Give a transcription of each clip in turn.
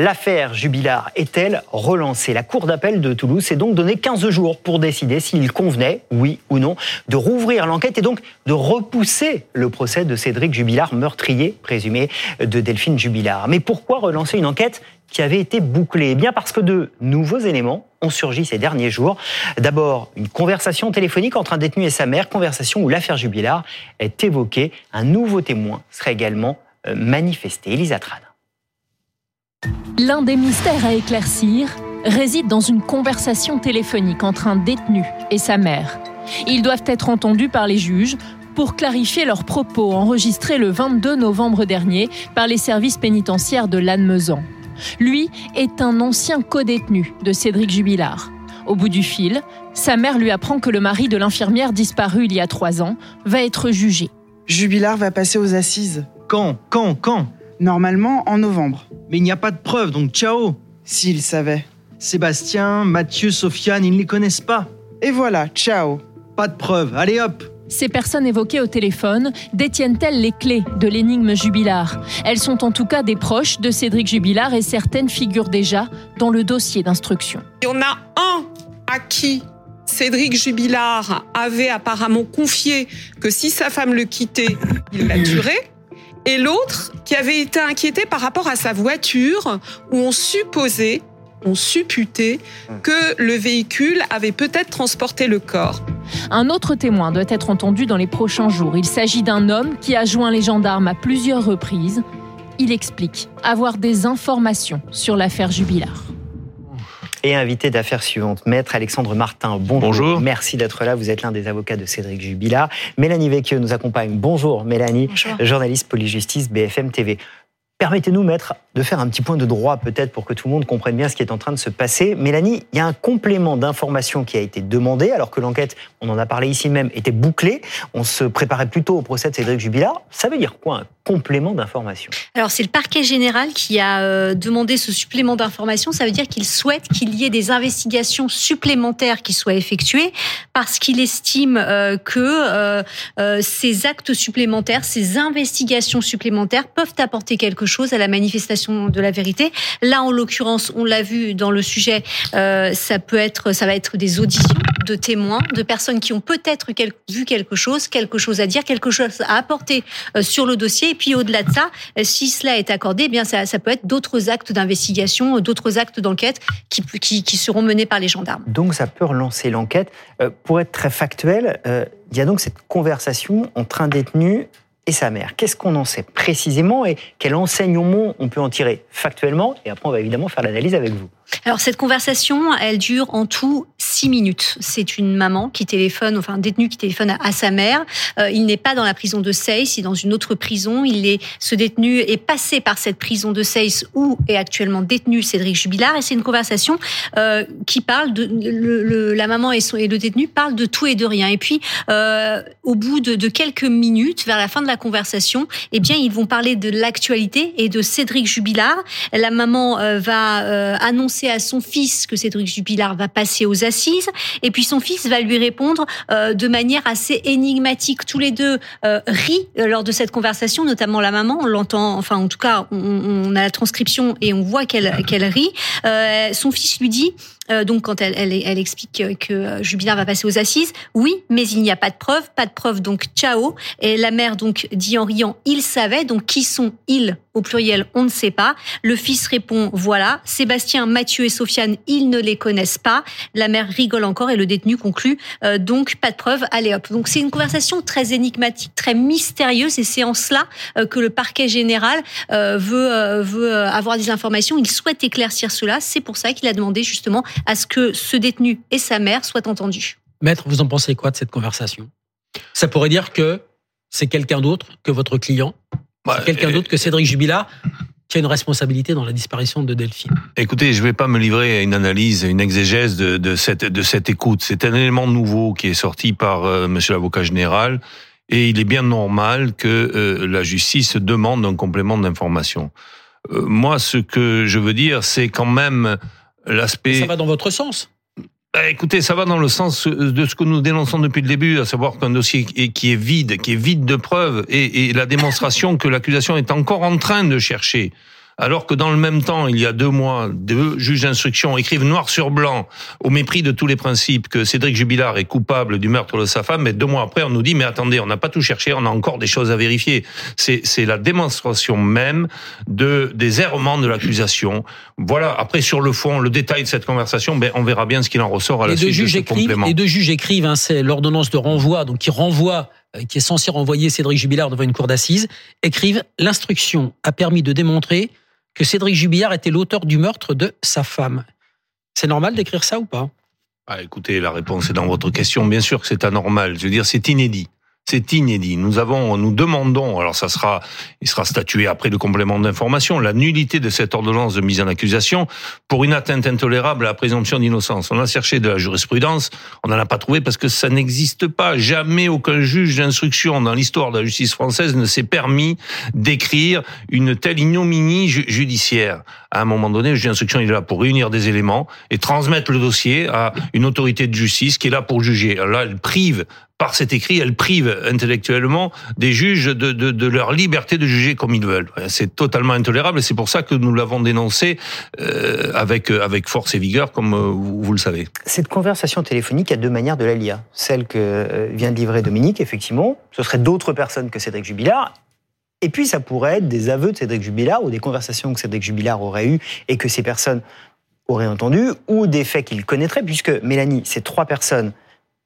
L'affaire Jubilard est-elle relancée? La Cour d'appel de Toulouse s'est donc donné 15 jours pour décider s'il convenait, oui ou non, de rouvrir l'enquête et donc de repousser le procès de Cédric Jubilard, meurtrier présumé de Delphine Jubilard. Mais pourquoi relancer une enquête qui avait été bouclée? Eh bien parce que de nouveaux éléments ont surgi ces derniers jours. D'abord, une conversation téléphonique entre un détenu et sa mère, conversation où l'affaire Jubilard est évoquée. Un nouveau témoin serait également euh, manifesté. Elisa Tran. L'un des mystères à éclaircir réside dans une conversation téléphonique entre un détenu et sa mère. Ils doivent être entendus par les juges pour clarifier leurs propos enregistrés le 22 novembre dernier par les services pénitentiaires de Lannemezan. Lui est un ancien codétenu de Cédric Jubilard. Au bout du fil, sa mère lui apprend que le mari de l'infirmière disparue il y a trois ans va être jugé. Jubilard va passer aux assises. Quand? Quand? Quand? Normalement en novembre. Mais il n'y a pas de preuves, donc ciao S'il savait. Sébastien, Mathieu, Sofiane, ils ne les connaissent pas. Et voilà, ciao. Pas de preuves, allez hop Ces personnes évoquées au téléphone détiennent-elles les clés de l'énigme Jubilard? Elles sont en tout cas des proches de Cédric Jubilard et certaines figurent déjà dans le dossier d'instruction. Il y en a un à qui Cédric Jubilard avait apparemment confié que si sa femme le quittait, il la tuerait et l'autre qui avait été inquiété par rapport à sa voiture où on supposait, on supputait que le véhicule avait peut-être transporté le corps. Un autre témoin doit être entendu dans les prochains jours. Il s'agit d'un homme qui a joint les gendarmes à plusieurs reprises. Il explique avoir des informations sur l'affaire Jubilard et invité d'affaires suivantes. Maître Alexandre Martin, bonjour. bonjour. Merci d'être là. Vous êtes l'un des avocats de Cédric Jubilard. Mélanie Vecchio nous accompagne. Bonjour Mélanie, bonjour. journaliste polyjustice BFM TV. Permettez-nous, de faire un petit point de droit peut-être pour que tout le monde comprenne bien ce qui est en train de se passer. Mélanie, il y a un complément d'information qui a été demandé alors que l'enquête, on en a parlé ici même, était bouclée. On se préparait plutôt au procès de Cédric Jubilard. Ça veut dire quoi un complément d'information? Alors c'est le parquet général qui a euh, demandé ce supplément d'information. Ça veut dire qu'il souhaite qu'il y ait des investigations supplémentaires qui soient effectuées parce qu'il estime euh, que euh ces actes supplémentaires, ces investigations supplémentaires peuvent apporter quelque chose à la manifestation de la vérité. Là, en l'occurrence, on l'a vu dans le sujet, euh, ça peut être, ça va être des auditions de témoins, de personnes qui ont peut-être vu quelque chose, quelque chose à dire, quelque chose à apporter euh, sur le dossier puis au-delà de ça, euh, si cela est accordé, eh bien ça, peut être d'autres actes d'investigation, d'autres actes d'enquête qui, seront menés par les gendarmes. Donc ça peut relancer l'enquête. Pour être très factuel, il y a donc cette conversation entre un détenu et sa mère. Qu'est-ce qu'on en sait précisément et quel enseignement on peut en tirer factuellement? Et après, on va évidemment faire l'analyse avec vous. Alors cette conversation, elle dure en tout six minutes. C'est une maman qui téléphone, enfin un détenu qui téléphone à, sa mère. Euh, il n'est pas dans la prison de Seyss, il est dans une autre prison. Il est, ce détenu est passé par cette prison de Seyss où est actuellement détenu Cédric Jubilard. Et c'est une conversation euh, qui parle de la maman et, le détenu parlent de tout et de rien. Et puis euh, au bout de, quelques minutes, vers la fin de la conversation, eh bien ils vont parler de l'actualité et de Cédric Jubilard. La maman va annoncer à son fils que Cédric Jubilard va passer aux assises, et puis son fils va lui répondre euh, de manière assez énigmatique. Tous les deux euh, rient lors de cette conversation, notamment la maman. On l'entend, enfin en tout cas, on, on, a la transcription et on voit qu'elle qu'elle rit. Euh, son fils lui dit euh, donc quand elle, elle, elle, explique que Jubilard va passer aux assises, oui, mais il n'y a pas de preuve, pas de preuve, donc ciao. Et la mère donc dit en riant, il savait, donc qui sont ils au pluriel, on ne sait pas. Le fils répond, voilà. Sébastien, Mathieu et Sofiane, ils ne les connaissent pas. La mère rigole encore et le détenu conclut, euh, donc pas de preuve, allez hop. Donc c'est une conversation très énigmatique, très mystérieuse et c'est en cela euh, que le parquet général euh, veut, euh, veut avoir des informations. Il souhaite éclaircir cela. C'est pour ça qu'il a demandé justement à ce que ce détenu et sa mère soient entendus. Maître, vous en pensez quoi de cette conversation? Ça pourrait dire que c'est quelqu'un d'autre que votre client, Bah, quelqu'un d'autre que Cédric Jubilard, qui a une responsabilité dans la disparition de Delphine. Écoutez, je vais pas me livrer à une analyse, à une exégèse de, de cette de cette écoute. C'est un élément nouveau qui est sorti par euh, Monsieur l'avocat général, et il est bien normal que euh, la justice demande un complément d'information. Euh, moi, ce que je veux dire, c'est quand même l'aspect. Ça va dans votre sens Bah, écoutez, ça va dans le sens de ce que nous dénonçons depuis le début, à savoir qu'un dossier qui est vide, qui est vide de preuves, et, et la démonstration que l'accusation est encore en train de chercher. Alors que dans le même temps, il y a deux mois, deux juges d'instruction écrivent noir sur blanc, au mépris de tous les principes, que Cédric Jubilard est coupable du meurtre de sa femme, mais deux mois après, on nous dit, mais attendez, on n'a pas tout cherché, on a encore des choses à vérifier. C'est, la démonstration même de, des errements de l'accusation. Voilà. Après, sur le fond, le détail de cette conversation, ben, on verra bien ce qu'il en ressort à la les suite de juges ce écrivent, complément. les deux juges écrivent, hein, c'est l'ordonnance de renvoi, donc qui renvoie, euh, qui est censé renvoyer Cédric Jubilard devant une cour d'assises, écrivent l'instruction a permis de démontrer que Cédric Jubilard était l'auteur du meurtre de sa femme. C'est normal d'écrire ça ou pas? Ah, écoutez, la réponse est dans votre question. Bien sûr que c'est anormal. Je veux dire, c'est inédit. C'est inédit. Nous avons, nous demandons, alors ça sera, il sera statué après le complément d'information, la nullité de cette ordonnance de mise en accusation pour une atteinte intolérable à la présomption d'innocence. On a cherché de la jurisprudence, on n'en a pas trouvé parce que ça n'existe pas. Jamais aucun juge d'instruction dans l'histoire de la justice française ne s'est permis d'écrire une telle ignominie ju- judiciaire. À un moment donné, le juge d'instruction est là pour réunir des éléments et transmettre le dossier à une autorité de justice qui est là pour juger. Là, elle prive par cet écrit, elle prive intellectuellement des juges de, leur liberté de juger comme ils veulent. C'est totalement intolérable et c'est pour ça que nous l'avons dénoncé euh, avec avec force et vigueur, comme euh, vous, le savez. Cette conversation téléphonique a deux manières de la lire. Celle que euh, vient de livrer Dominique, effectivement, ce serait d'autres personnes que Cédric Jubilard. Et puis ça pourrait être des aveux de Cédric Jubilard ou des conversations que Cédric Jubilard aurait eues et que ces personnes auraient entendues ou des faits qu'il connaîtrait, puisque Mélanie, ces trois personnes,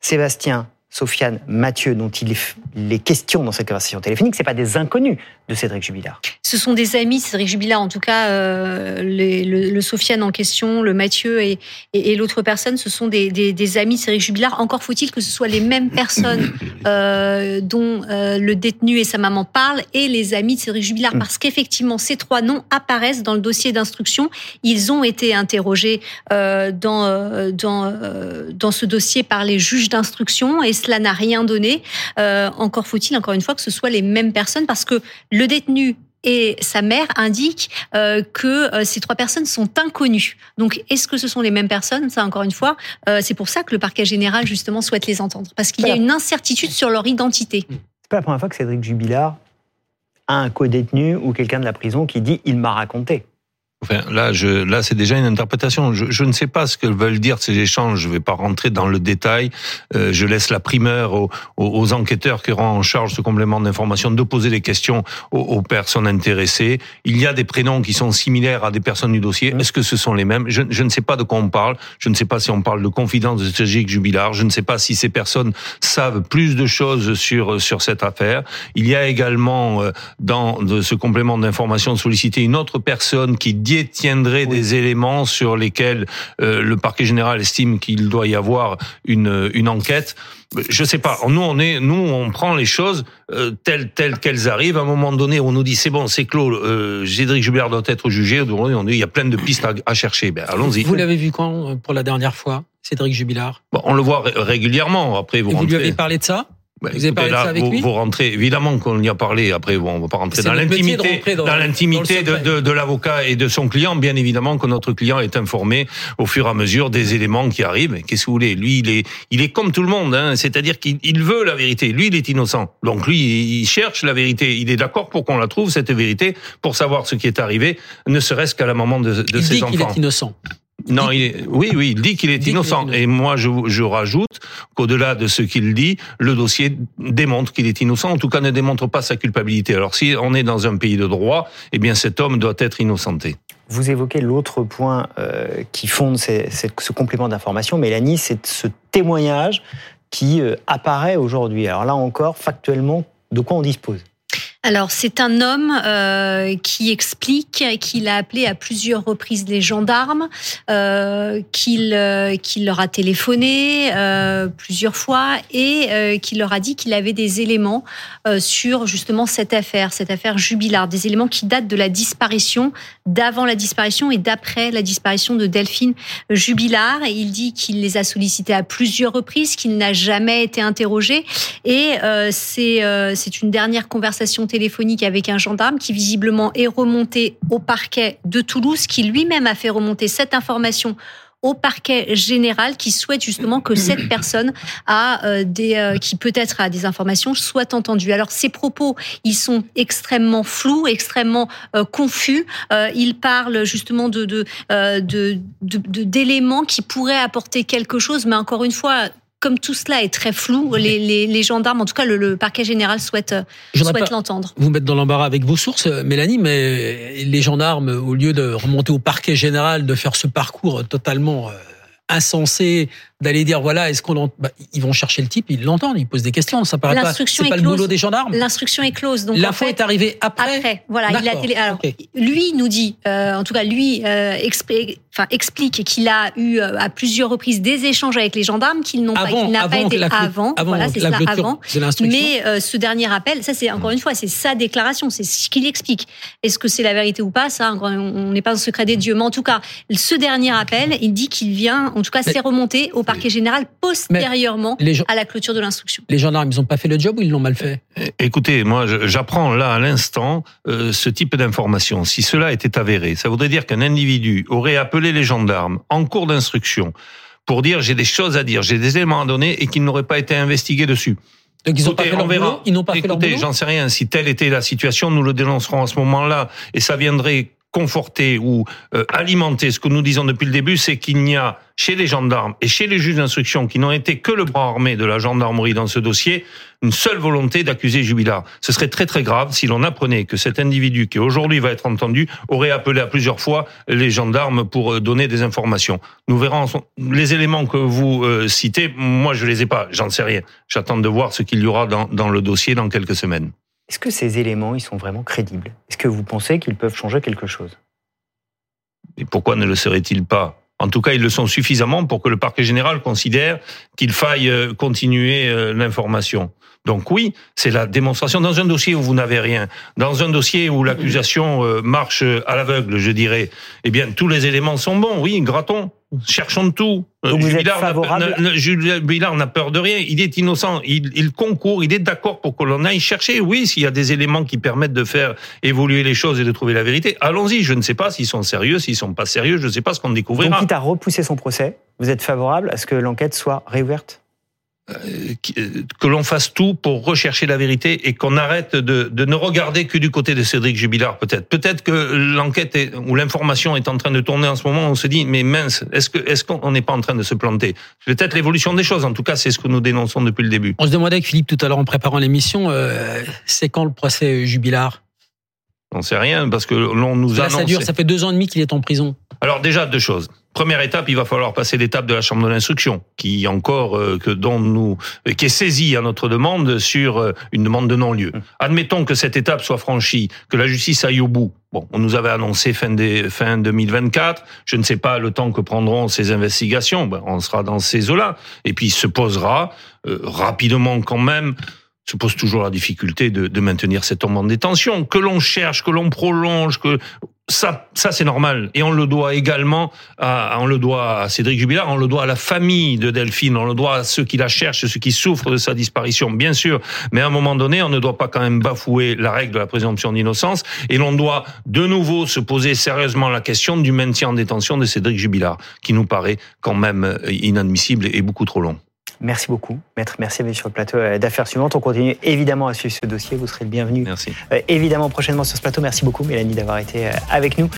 Sébastien, Sofiane, Mathieu, dont il est, les questions dans cette conversation téléphonique, c'est pas des inconnus de Cédric Jubilard. Ce sont des amis, Cédric Jubilard, en tout cas, euh, les- le, le Sofiane en question, le Mathieu et, et, et l'autre personne, ce sont des, des, des amis de Cédric Jubilard. Encore faut-il que ce soit les mêmes personnes euh, dont euh, le détenu et sa maman parlent et les amis de Cédric Jubilard. Parce qu'effectivement, ces trois noms apparaissent dans le dossier d'instruction. Ils ont été interrogés euh, dans, dans, dans ce dossier par les juges d'instruction et cela n'a rien donné. Euh, encore faut-il, encore une fois, que ce soit les mêmes personnes parce que le détenu et sa mère indiquent euh, que euh, ces trois personnes sont inconnues. Donc, est-ce que ce sont les mêmes personnes? Ça, encore une fois, euh, c'est pour ça que le parquet général, justement, souhaite les entendre. Parce qu'il y a une incertitude sur leur identité. C'est pas la première fois que Cédric Jubilard a un co-détenu ou quelqu'un de la prison qui dit il m'a raconté. Enfin, là, je, là, c'est déjà une interprétation. Je, je ne sais pas ce que veulent dire ces échanges. Je ne vais pas rentrer dans le détail. Euh, je laisse la primeur aux, aux, aux enquêteurs qui auront en charge ce complément d'information de poser des questions aux, aux personnes intéressées. Il y a des prénoms qui sont similaires à des personnes du dossier. Est-ce que ce sont les mêmes? Je, je ne sais pas de quoi on parle. Je ne sais pas si on parle de confidence de Cédric Jubilard. Je ne sais pas si ces personnes savent plus de choses sur sur cette affaire. Il y a également euh, dans de ce complément d'information sollicité une autre personne qui détiendrait des éléments sur lesquels euh, le parquet général estime qu'il doit y avoir une une enquête. Je sais pas. Nous, on est, nous, on prend les choses euh, telles telles qu'elles arrivent. À un moment donné, on nous dit c'est bon, c'est clos. Euh, Cédric Jubert doit être jugé. On dit il y a plein de pistes à, à chercher. Ben allons-y. Vous l'avez vu quand euh, pour la dernière fois, Cédric Jubilard? Bon, on le voit ré- régulièrement. Après, vous Et vous lui avez parlé de ça? Bah, Vous avez parlé de là, ça avec vous, lui vous rentrez, évidemment qu'on y a parlé. Après, bon, on va pas rentrer dans l'intimité, dans- l'intimité de, de, de l'avocat et de son client. Bien évidemment que notre client est informé au fur et à mesure des éléments qui arrivent. Qu'est-ce que vous voulez? Lui, il est, il est comme tout le monde. Hein, C'est-à-dire qu'il il veut la vérité. Lui, il est innocent. Donc lui, il cherche la vérité. Il est d'accord pour qu'on la trouve cette vérité, pour savoir ce qui est arrivé, ne serait-ce qu'à la maman de, de Il ses dit enfants. est innocent. Non, il est- oui, oui, il dit qu'il est, innocent. innocent. Et moi, je, je rajoute qu'au-delà de ce qu'il dit, le dossier démontre qu'il est innocent. En tout cas, ne démontre pas sa culpabilité. Alors, si on est dans un pays de droit, eh bien, cet homme doit être innocenté. Vous évoquez l'autre point euh, qui fonde ces- ces- ce complément d'information, Mélanie, c'est ce témoignage qui euh, apparaît aujourd'hui. Alors là encore, factuellement, de quoi on dispose? Alors, c'est un homme euh, qui explique qu'il a appelé à plusieurs reprises les gendarmes, euh, qu'il euh, qu'il leur a téléphoné euh, plusieurs fois et euh, qu'il leur a dit qu'il avait des éléments euh, sur justement cette affaire, cette affaire Jubilard, des éléments qui datent de la disparition, d'avant la disparition et d'après la disparition de Delphine Jubilard. Et il dit qu'il les a sollicités à plusieurs reprises, qu'il n'a jamais été interrogé et c'est c'est une dernière conversation téléphonique avec un gendarme qui visiblement est remonté au parquet de Toulouse, qui lui-même a fait remonter cette information au parquet général qui souhaite justement que cette personne a euh, des euh, qui peut-être a des informations soit entendue. Alors ces propos, ils sont extrêmement flous, extrêmement euh, confus. Il parle justement de- de- d'éléments qui pourraient apporter quelque chose, mais encore une fois. Comme tout cela est très flou, les, les, les gendarmes, en tout cas le, le parquet général souhaite, euh, souhaite l'entendre. vous mettre dans l'embarras avec vos sources, euh, Mélanie, mais les gendarmes, au lieu de remonter au parquet général, de faire ce parcours totalement euh, insensé, d'aller dire voilà, est-ce qu'on bah, ils vont chercher le type, ils l'entendent, ils posent des questions, ça paraît pas, c'est pas le boulot des gendarmes. L'instruction est close. Donc en L'info fait, est arrivée après. Après, voilà, il a télé. Alors, lui nous dit, euh, en tout cas, lui euh, enfin, explique qu'il a eu euh, à plusieurs reprises des échanges avec les gendarmes, qu'il n'ont pas, qu'il n'a pas été la avant. avant voilà, c'est clôture avant. Mais ce dernier appel, ça c'est encore une fois, c'est sa déclaration, c'est ce qu'il explique. Est-ce que c'est la vérité ou pas Ça, on n'est pas le secret des dieux. Mais en tout cas, ce dernier appel, il dit qu'il vient, en tout cas, c'est remonté au parquet général postérieurement les, à la clôture de l'instruction. les gendarmes, ils ont pas fait le job ou ils l'ont mal fait? Écoutez, moi, j'apprends là à l'instant euh, ce type d'information. Si cela était avéré, ça voudrait dire qu'un individu aurait appelé les gendarmes en cours d'instruction pour dire j'ai des choses à dire, j'ai des éléments à donner et qu'il n'aurait pas été investigué dessus. Donc ils ont pas Écoutez, fait leur on verra. boulot. Ils n'ont pas fait leur Écoutez, boulot? j'en sais rien. Si telle était la situation, nous le dénoncerons à ce moment-là, et ça viendrait conforter ou euh, alimenter ce que nous disons depuis le début, c'est qu'il n'y a chez les gendarmes et chez les juges d'instruction qui n'ont été que le bras armé de la gendarmerie dans ce dossier, une seule volonté d'accuser Jubilard. Ce serait très très grave si l'on apprenait que cet individu qui aujourd'hui va être entendu aurait appelé à plusieurs fois les gendarmes pour euh, donner des informations. Nous verrons les éléments que vous euh, citez. Moi, je les ai pas. J'en sais rien. J'attends de voir ce qu'il y aura dans, dans le dossier dans quelques semaines. Est-ce que ces éléments, ils sont vraiment crédibles? Est-ce que vous pensez qu'ils peuvent changer quelque chose? Et pourquoi ne le seraient-ils pas? En tout cas, ils le sont suffisamment pour que le parquet général considère qu'il faille euh, continuer euh, l'information. Donc oui, c'est la démonstration dans un dossier où vous n'avez rien, dans un dossier où l'accusation euh, marche à l'aveugle, je dirais. Eh bien, tous les éléments sont bons. Oui, grattons, cherchons de tout. Euh, Donc vous êtes Jubilard n'a- favorable n'a- peur de rien. Il est innocent. Il, il concourt. Il est d'accord pour que l'on aille chercher. Oui, s'il y a des éléments qui permettent de faire évoluer les choses et de trouver la vérité, allons-y. Je ne sais pas s'ils sont sérieux, s'ils sont pas sérieux. Je ne sais pas ce qu'on Donc, découvrira. quitte à repousser son procès, vous êtes favorable à ce que l'enquête soit réouverte? Que l'on fasse tout pour rechercher la vérité et qu'on arrête de, de ne regarder que du côté de Cédric Jubilard peut-être. Peut-être que l'enquête est- ou l'information est en train de tourner en ce moment, on se dit mais mince, est-ce que est-ce qu'on n'est pas en train de se planter? Peut-être l'évolution des choses. En tout cas, c'est ce que nous dénonçons depuis le début. On se demandait avec Philippe tout à l'heure en préparant l'émission, euh, c'est quand le procès Jubilard? On sait rien parce que l'on nous Là, ça annonce. dure, ça fait deux ans et demi qu'il est en prison. Alors déjà deux choses. Première étape, il va falloir passer l'étape de la chambre de l'instruction, qui encore euh, que dont nous euh, qui est saisie à notre demande sur euh, une demande de non-lieu. Admettons que cette étape soit franchie, que la justice aille au bout. Bon, on nous avait annoncé fin des, fin 2024. Je ne sais pas le temps que prendront ces investigations. Ben, on sera dans ces eaux-là. Et puis se posera rapidement quand même se pose toujours la difficulté de, de maintenir cet homme en détention. Que l'on cherche, que l'on prolonge, que ça, ça c'est normal. Et on le doit également, à, on le doit à Cédric Jubilard, on le doit à la famille de Delphine, on le doit à ceux qui la cherchent, ceux qui souffrent de sa disparition, bien sûr. Mais à un moment donné, on ne doit pas quand même bafouer la règle de la présomption d'innocence. Et l'on doit de nouveau se poser sérieusement la question du maintien en détention de Cédric Jubilard, qui nous paraît quand même inadmissible et beaucoup trop long. Merci beaucoup, maître. Merci d'être sur le plateau euh, d'affaires suivantes. On continue évidemment à suivre ce dossier. Vous serez le bienvenu. Merci. Euh, évidemment prochainement sur ce plateau. Merci beaucoup, Mélanie, d'avoir été euh, avec nous.